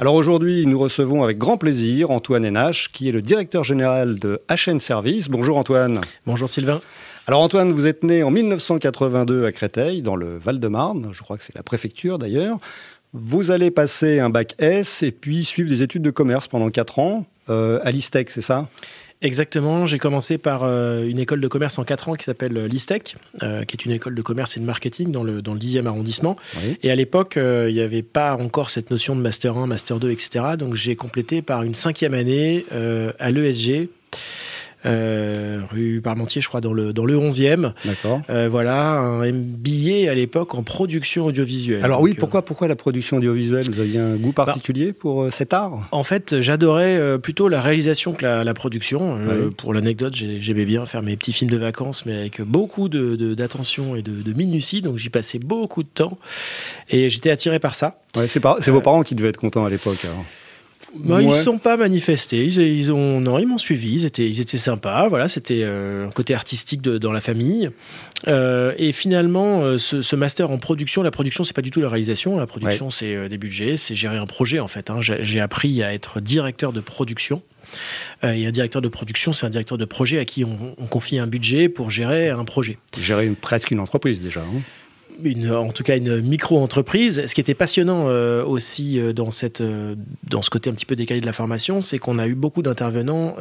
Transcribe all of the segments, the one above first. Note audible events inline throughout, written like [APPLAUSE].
Alors aujourd'hui, nous recevons avec grand plaisir Antoine Hénache, qui est le directeur général de HN Service. Bonjour Antoine. Bonjour Sylvain. Alors Antoine, vous êtes né en 1982 à Créteil, dans le Val-de-Marne, je crois que c'est la préfecture d'ailleurs. Vous allez passer un bac S et puis suivre des études de commerce pendant 4 ans euh, à l'ISTEC, c'est ça? Exactement, j'ai commencé par euh, une école de commerce en 4 ans qui s'appelle euh, l'ISTEC, euh, qui est une école de commerce et de marketing dans le, dans le 10e arrondissement. Et à l'époque, il n'y avait pas encore cette notion de Master 1, Master 2, etc. Donc j'ai complété par une cinquième année à l'ESG euh, rue Parmentier, je crois, dans le, dans le 11e. D'accord. Euh, voilà, un MBA à l'époque en production audiovisuelle. Alors oui, euh, pourquoi, pourquoi la production audiovisuelle Vous aviez un goût particulier bah, pour cet art En fait, j'adorais plutôt la réalisation que la, la production. pour l'anecdote, j'aimais bien faire mes petits films de vacances, mais avec beaucoup d'attention de, et de, de, minutie, donc j'y passais beaucoup de temps. Et j'étais attiré par ça. Ouais, c'est vos parents qui devaient être contents à l'époque. Bah, Ils ne sont pas manifestés. Ils, ont, non, ils m'ont suivi. Ils étaient, ils étaient sympas. Voilà, c'était euh, un côté artistique de, dans la famille. Euh, et finalement, euh, ce, master en production, la production, c'est pas du tout la réalisation. La production, c'est des budgets, c'est gérer un projet en fait. Hein. J'ai appris à être directeur de production. et un directeur de production, c'est un directeur de projet à qui on, confie un budget pour gérer un projet. Gérer une, presque une entreprise déjà. Hein en tout cas une micro-entreprise. Ce qui était passionnant euh, aussi euh, dans, cette, euh, dans ce côté un petit peu décalé de la formation, c'est qu'on a eu beaucoup d'intervenants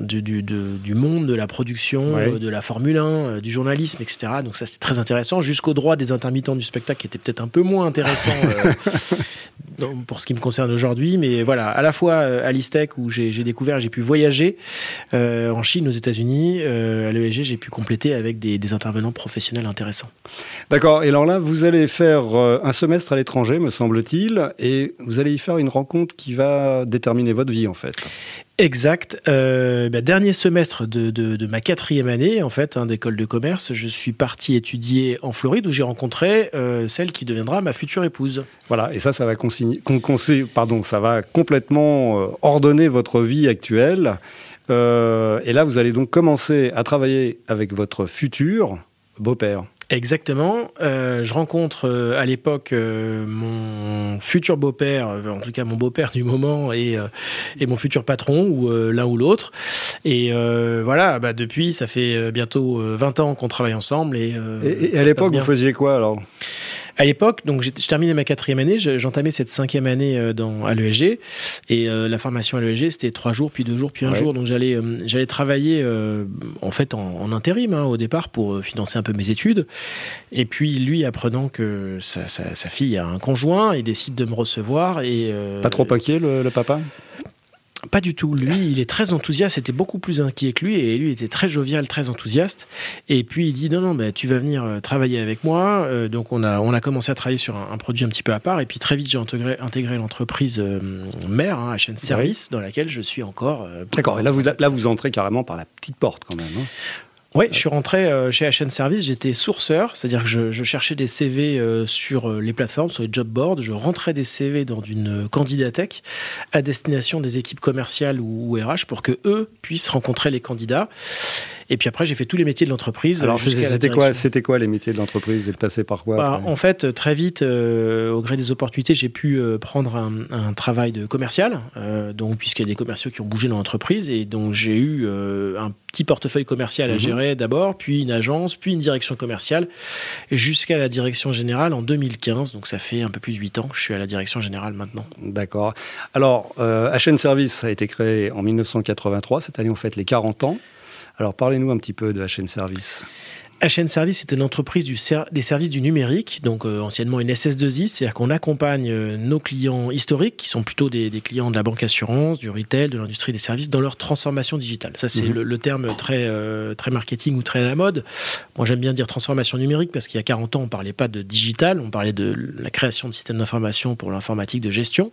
du, du, monde de la production, de la Formule 1, du journalisme, etc. Donc ça, c'était très intéressant, jusqu'au droit des intermittents du spectacle, qui était peut-être un peu moins intéressant [LAUGHS] pour ce qui me concerne aujourd'hui. Mais voilà, à la fois à l'ISTEC, où j'ai découvert, j'ai pu voyager en Chine, aux États-Unis, à l'ESG, j'ai pu compléter avec des, des intervenants professionnels intéressants. D'accord. Et alors là, vous allez faire euh, un semestre à l'étranger, me semble-t-il, et vous allez y faire une rencontre qui va déterminer votre vie, en fait. Exact. Euh, bah, dernier semestre de, ma quatrième année, en fait, hein, d'école de commerce, je suis parti étudier en Floride où j'ai rencontré euh, celle qui deviendra ma future épouse. Voilà, et ça, ça va, pardon, ça va complètement ordonner votre vie actuelle. et là, vous allez donc commencer à travailler avec votre futur beau-père. Exactement. Euh, je rencontre euh, à l'époque euh, mon futur beau-père, en tout cas mon beau-père du moment, et, et mon futur patron, ou l'un ou l'autre. Et voilà, bah, depuis, ça fait bientôt 20 ans qu'on travaille ensemble. Et, et à l'époque, vous faisiez quoi alors? À l'époque, donc je terminais ma quatrième année, j'entamais cette cinquième année euh, dans, à l'ESG. Et euh, la formation à l'ESG, c'était trois jours, puis deux jours, puis un jour. Donc j'allais euh, j'allais travailler en fait en, intérim hein, au départ pour financer un peu mes études. Et puis lui, apprenant que sa, sa, fille a un conjoint, il décide de me recevoir. Et, Pas trop inquiet le, le papa? Pas du tout. Lui, il est très enthousiaste. C'était beaucoup plus inquiet que lui. Et lui était très jovial, très enthousiaste. Et puis, il dit Non, non, mais tu vas venir euh, travailler avec moi. Euh, donc, on a, on a commencé à travailler sur un, produit un petit peu à part. Et puis, très vite, j'ai intégré, intégré l'entreprise euh, mère, hein, HN Service, dans laquelle je suis encore. D'accord. Et là vous, là, vous entrez carrément par la petite porte, quand même. Hein. Oui, je suis rentré euh, chez HN Service, j'étais sourceur, c'est-à-dire que je, cherchais des CV euh, sur euh, les plateformes, sur les job boards, je rentrais des CV dans une candidatech à destination des équipes commerciales ou, ou RH pour que eux puissent rencontrer les candidats. Et puis après, j'ai fait tous les métiers de l'entreprise. Alors, c'était quoi, c'était quoi les métiers de l'entreprise Vous êtes passé par quoi bah, En fait, très vite, euh, au gré des opportunités, j'ai pu euh, prendre un, travail de commercial, euh, donc puisqu'il y a des commerciaux qui ont bougé dans l'entreprise, et donc j'ai eu un petit portefeuille commercial à mhm. gérer d'abord, puis une agence, puis une direction commerciale, jusqu'à la direction générale en 2015. Donc ça fait un peu plus de 8 ans que je suis à la direction générale maintenant. D'accord. Alors, HN Service a été créé en 1983. Cette année, on fête les 40 ans. Alors parlez-nous un petit peu de HN Service. HN Service est une entreprise du des services du numérique, donc euh, anciennement une SS2I, c'est-à-dire qu'on accompagne euh, nos clients historiques, qui sont plutôt des, clients de la banque assurance, du retail, de l'industrie des services, dans leur transformation digitale. Ça, c'est mhm. le, terme très, euh, très marketing ou très à la mode. Moi, j'aime bien dire transformation numérique parce qu'il y a 40 ans, on ne parlait pas de digital, on parlait de la création de systèmes d'information pour l'informatique de gestion.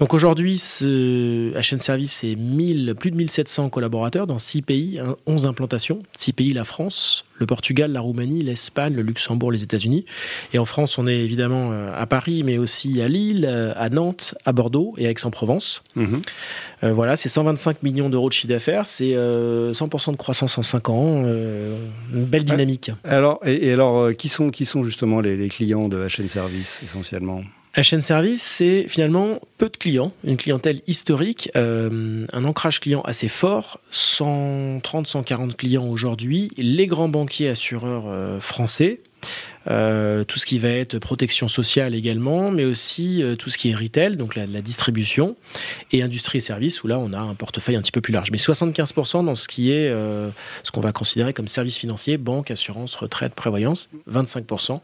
Donc aujourd'hui, ce HN Service, c'est 1000, plus de 1700 collaborateurs dans 6 pays, 11 implantations. 6 pays, la France, le Portugal, la Roumanie, l'Espagne, le Luxembourg, les États-Unis. Et en France, on est évidemment euh, à Paris, mais aussi à Lille, euh, à Nantes, à Bordeaux et à Aix-en-Provence. Mhm. Euh, voilà, c'est 125 millions d'euros de chiffre d'affaires, c'est 100% de croissance en 5 ans, une belle dynamique. Alors, et, alors, qui sont, qui sont justement les, les clients de HN Service essentiellement? HN Service, c'est finalement peu de clients, une clientèle historique, euh, un ancrage client assez fort, 130-140 clients aujourd'hui, les grands banquiers assureurs euh, français, euh, tout ce qui va être protection sociale également, mais aussi euh, tout ce qui est retail, donc la, distribution, et industrie et services, où là on a un portefeuille un petit peu plus large. Mais 75% dans ce qui est euh, ce qu'on va considérer comme services financiers, banque, assurance, retraite, prévoyance, 25%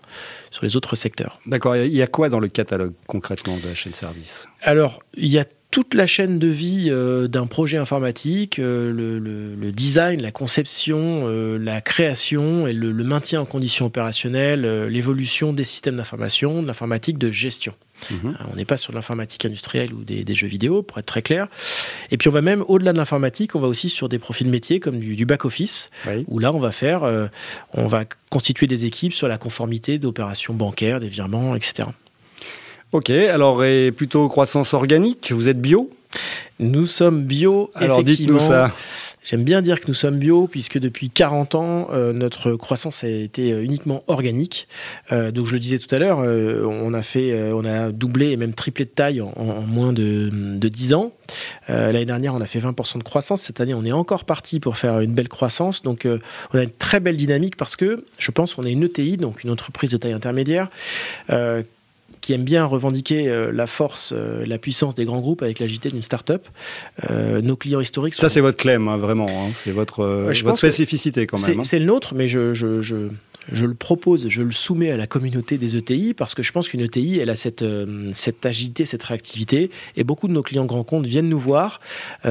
sur les autres secteurs. D'accord, il y a quoi dans le catalogue concrètement de la chaîne service? Alors, il y a toute la chaîne de vie euh, d'un projet informatique, euh, le, design, la conception, euh, la création et le, maintien en conditions opérationnelles, l'évolution des systèmes d'information, de l'informatique de gestion. Mhm. On n'est pas sur l'informatique industrielle ou des, jeux vidéo, pour être très clair. Et puis on va même au-delà de l'informatique, on va aussi sur des profils métiers comme du, back-office, où là on va faire, on va constituer des équipes sur la conformité d'opérations bancaires, des virements, etc. Ok, alors et plutôt croissance organique, vous êtes bio? Nous sommes bio. Alors dites-nous ça. J'aime bien dire que nous sommes bio, puisque depuis 40 ans, euh, notre croissance a été euh, uniquement organique. Euh, donc je le disais tout à l'heure, on, a fait, on a doublé et même triplé de taille en, moins de, de, 10 ans. L'année dernière, on a fait 20% de croissance. Cette année, on est encore parti pour faire une belle croissance. Donc on a une très belle dynamique parce que je pense qu'on est une ETI, donc une entreprise de taille intermédiaire, qui aime bien revendiquer euh, la force, euh, la puissance des grands groupes avec l'agité d'une start-up. Euh, nos clients historiques. Ça, c'est votre claim, hein, vraiment. Hein. C'est votre, votre spécificité quand même. Hein. C'est le nôtre, mais je, je, je, je, le propose, je le soumets à la communauté des ETI parce que je pense qu'une ETI, elle a cette, cette agilité, cette réactivité. Et beaucoup de nos clients grands comptes viennent nous voir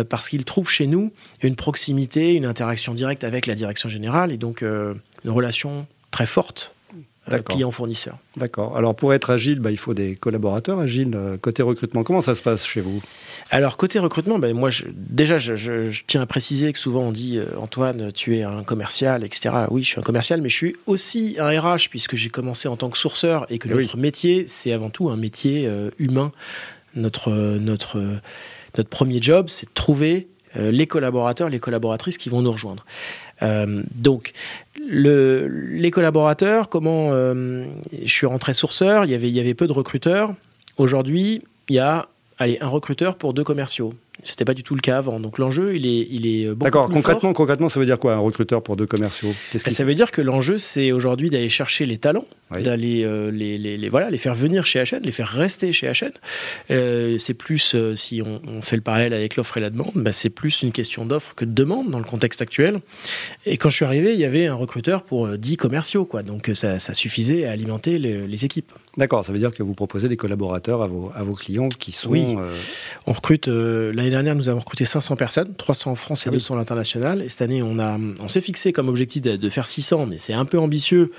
parce qu'ils trouvent chez nous une proximité, une interaction directe avec la direction générale et donc une relation très forte client-fournisseur. D'accord. Alors pour être agile, bah, il faut des collaborateurs agiles. Euh, côté recrutement, comment ça se passe chez vous? Alors côté recrutement, bah, moi je, déjà je, tiens à préciser que souvent on dit euh, Antoine, tu es un commercial, etc. Oui, je suis un commercial, mais je suis aussi un RH puisque j'ai commencé en tant que sourceur et que eh notre métier, c'est avant tout un métier humain. Notre, notre, notre premier job, c'est de trouver les collaborateurs, les collaboratrices qui vont nous rejoindre. donc, le, les collaborateurs, comment euh, je suis rentré sourceur, il y avait, il y avait peu de recruteurs. Aujourd'hui, il y a allez, un recruteur pour deux commerciaux. C'était pas du tout le cas avant. Donc l'enjeu, il est, il est beaucoup D'accord. Concrètement, concrètement, ça veut dire quoi un recruteur pour deux commerciaux? Ça veut dire que l'enjeu, c'est aujourd'hui d'aller chercher les talents, d'aller euh, les, les, voilà, les faire venir chez HN, les faire rester chez HN. Euh, c'est plus, euh, si on, fait le parallèle avec l'offre et la demande, bah, c'est plus une question d'offre que de demande dans le contexte actuel. Et quand je suis arrivé, il y avait un recruteur pour 10 commerciaux, quoi. Donc ça, ça suffisait à alimenter les, équipes. D'accord. Ça veut dire que vous proposez des collaborateurs à vos, à vos clients qui sont. Oui. On recrute l'année dernière, nous avons recruté 500 personnes, 300 en France et 200 ah à l'international. Et cette année, on, a, on s'est fixé comme objectif de faire 600, mais c'est un peu ambitieux.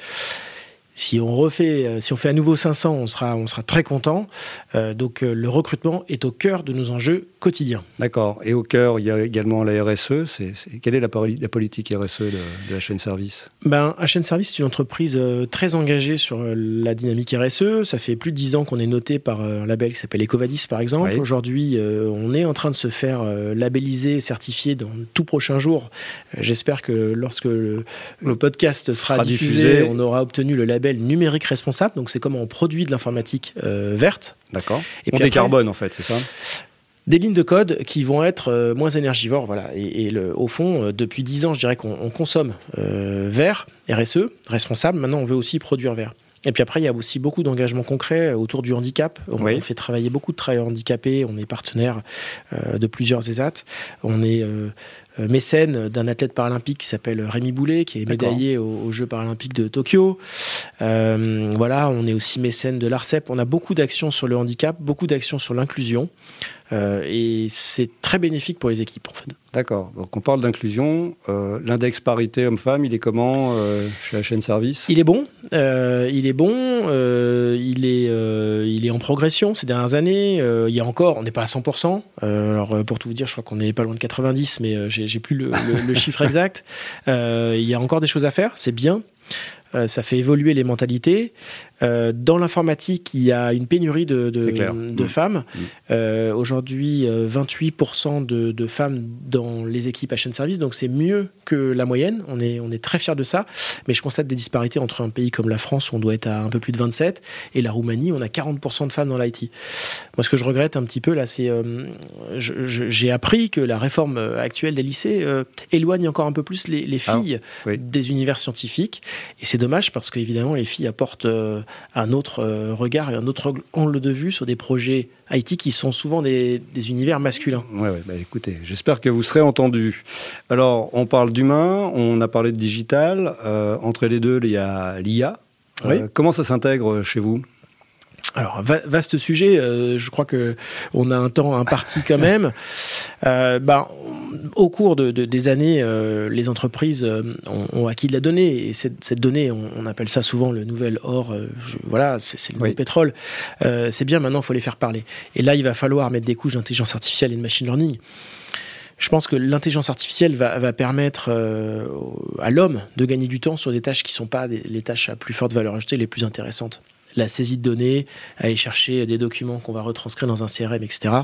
Si on refait, euh, si on fait à nouveau 500, on sera, on sera très content. Euh, donc euh, le recrutement est au cœur de nos enjeux quotidiens. D'accord. Et au cœur, il y a également la RSE. C'est, quelle est la, la, politique RSE de, de HN Service? Ben, HN Service, c'est une entreprise très engagée sur la dynamique RSE. Ça fait plus de 10 ans qu'on est noté par un label qui s'appelle Ecovadis, par exemple. Aujourd'hui, on est en train de se faire labelliser, certifier dans tout prochain jour. J'espère que lorsque le, podcast sera, diffusé, on aura obtenu le label numérique responsable. Donc, c'est comment on produit de l'informatique euh, verte. D'accord. On décarbone, en fait, c'est ça? des lignes de code qui vont être euh, moins énergivores. Voilà. Et, le, au fond, euh, depuis 10 ans, je dirais qu'on consomme vert, RSE, responsable. Maintenant, on veut aussi produire vert. Et puis après, il y a aussi beaucoup d'engagements concrets autour du handicap. On, fait travailler beaucoup de travailleurs handicapés. On est partenaire de plusieurs ESAT. On est mécène d'un athlète paralympique qui s'appelle Rémi Boulet, qui est médaillé aux, Jeux paralympiques de Tokyo. voilà, on est aussi mécène de l'ARCEP. On a beaucoup d'actions sur le handicap, beaucoup d'actions sur l'inclusion. Euh, et c'est très bénéfique pour les équipes en fait. D'accord. Donc on parle d'inclusion. Euh, l'index parité homme-femme, il est comment euh, chez la chaîne service? Il est bon. il est bon. il est il est en progression ces dernières années. il y a encore, on n'est pas à 100%. alors pour tout vous dire, je crois qu'on n'est pas loin de 90, mais j'ai plus le, le chiffre [LAUGHS] exact. il y a encore des choses à faire. C'est bien. ça fait évoluer les mentalités. Euh, dans l'informatique, il y a une pénurie de, mmh. femmes. Mmh. Euh, aujourd'hui, 28% euh, de, femmes dans les équipes à chaîne service, donc c'est mieux que la moyenne. On est, on est très fiers de ça. Mais je constate des disparités entre un pays comme la France, où on doit être à un peu plus de 27, et la Roumanie, on a 40% de femmes dans l'IT. Moi, ce que je regrette un petit peu, là, c'est. j'ai appris que la réforme actuelle des lycées éloigne encore un peu plus les, ah, filles des univers scientifiques. Et c'est dommage parce qu'évidemment, les filles apportent un autre euh, regard et un autre angle de vue sur des projets IT qui sont souvent des, univers masculins. Oui, ouais, bah écoutez, j'espère que vous serez entendus. Alors, on parle d'humain, on a parlé de digital. Euh, entre les deux, il y a l'IA. Euh, comment ça s'intègre chez vous? Alors, vaste sujet, euh, je crois que on a un temps imparti quand [LAUGHS] même. Euh, bah, au cours de, des années, euh, les entreprises ont, acquis de la donnée, et cette, donnée, on, appelle ça souvent le nouvel or, voilà, c'est le nouveau pétrole. c'est bien, maintenant, il faut les faire parler. Et là, il va falloir mettre des couches d'intelligence artificielle et de machine learning. Je pense que l'intelligence artificielle va, va permettre à l'homme de gagner du temps sur des tâches qui ne sont pas les tâches à plus forte valeur ajoutée, les plus intéressantes la saisie de données, aller chercher des documents qu'on va retranscrire dans un CRM, etc.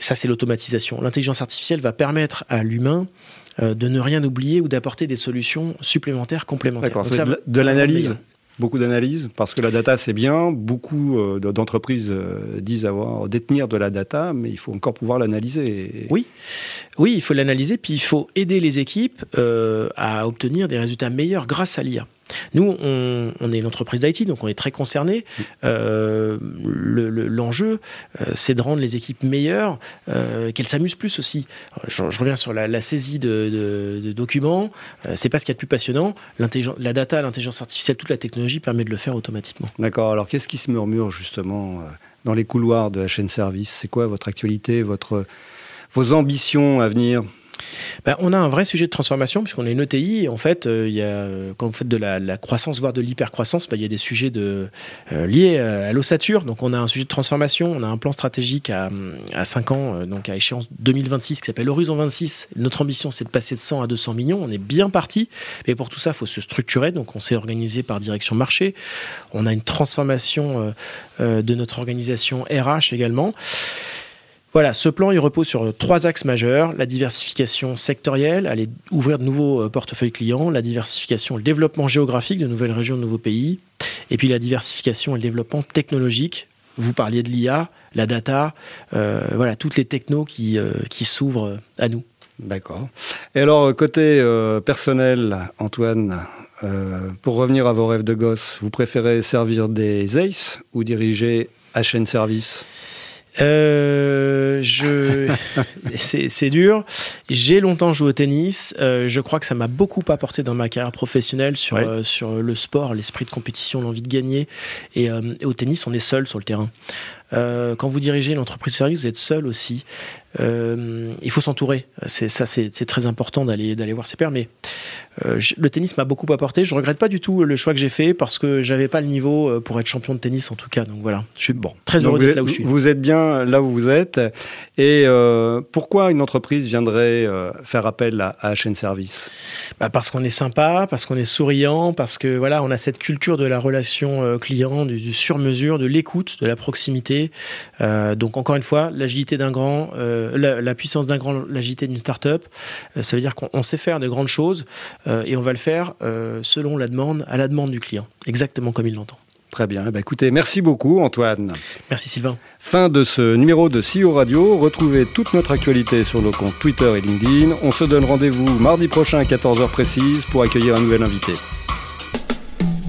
Ça, c'est l'automatisation. L'intelligence artificielle va permettre à l'humain euh, de ne rien oublier ou d'apporter des solutions supplémentaires, complémentaires. D'accord, c'est de, l'analyse beaucoup d'analyse, parce que la data c'est bien, beaucoup euh, d'entreprises euh, disent avoir détenir de la data, mais il faut encore pouvoir l'analyser. Oui, oui, il faut l'analyser, puis il faut aider les équipes à obtenir des résultats meilleurs grâce à l'IA. Nous, on, est une entreprise d'IT, donc on est très concerné. Euh, l'enjeu, euh, c'est de rendre les équipes meilleures, euh, qu'elles s'amusent plus aussi. Je, reviens sur la, saisie de, documents. c'est pas ce qu'il y a de plus passionnant. La data, l'intelligence artificielle, toute la technologie permet de le faire automatiquement. D'accord. Alors, qu'est-ce qui se murmure justement dans les couloirs de la chaîne service? C'est quoi votre actualité, votre, vos ambitions à venir? Ben, on a un vrai sujet de transformation, puisqu'on est une ETI. en fait, euh, y a, quand vous faites de la, croissance, voire de l'hypercroissance, ben, il y a des sujets euh, liés à l'ossature. Donc, on a un sujet de transformation. On a un plan stratégique à, à 5 ans, euh, donc à échéance 2026, qui s'appelle Horizon 26. Notre ambition, c'est de passer de 100 à 200 millions. On est bien parti. Mais pour tout ça, il faut se structurer. Donc, on s'est organisé par direction marché. On a une transformation de notre organisation RH également. Voilà, ce plan, il repose sur trois axes majeurs. La diversification sectorielle, aller ouvrir de nouveaux euh, portefeuilles clients, la diversification, le développement géographique de nouvelles régions, de nouveaux pays, et puis la diversification et le développement technologique. Vous parliez de l'IA, la data, euh, voilà, toutes les technos qui, euh, qui s'ouvrent à nous. D'accord. Et alors, côté personnel, Antoine, pour revenir à vos rêves de gosse, vous préférez servir des ACE ou diriger HN Service? Euh, je... [LAUGHS] c'est dur. J'ai longtemps joué au tennis. Euh, je crois que ça m'a beaucoup apporté dans ma carrière professionnelle sur, euh, sur le sport, l'esprit de compétition, l'envie de gagner. Et, et, au tennis, on est seul sur le terrain. Quand vous dirigez l'entreprise service, vous êtes seul aussi. Euh, il faut s'entourer. C'est ça, c'est très important d'aller d'aller voir ses pairs. Mais euh, le tennis m'a beaucoup apporté. Je regrette pas du tout le choix que j'ai fait parce que j'avais pas le niveau euh, pour être champion de tennis en tout cas. Donc voilà, je suis bon, très heureux d'être là où je suis. Vous êtes bien là où vous êtes. Et pourquoi une entreprise viendrait faire appel à, à HN Service? Bah Parce qu'on est sympa, parce qu'on est souriant, parce que voilà, on a cette culture de la relation client, du, du sur-mesure, de l'écoute, de la proximité. Donc encore une fois, l'agilité d'un grand la, puissance d'un grand, l'agilité d'une start-up. Euh, ça veut dire qu'on sait faire de grandes choses euh, et on va le faire euh, selon la demande, à la demande du client, exactement comme il l'entend. Très bien. Eh ben, écoutez, merci beaucoup Antoine. Merci Sylvain. Fin de ce numéro de CEO Radio. Retrouvez toute notre actualité sur nos comptes Twitter et LinkedIn. On se donne rendez-vous mardi prochain à 14h précise pour accueillir un nouvel invité.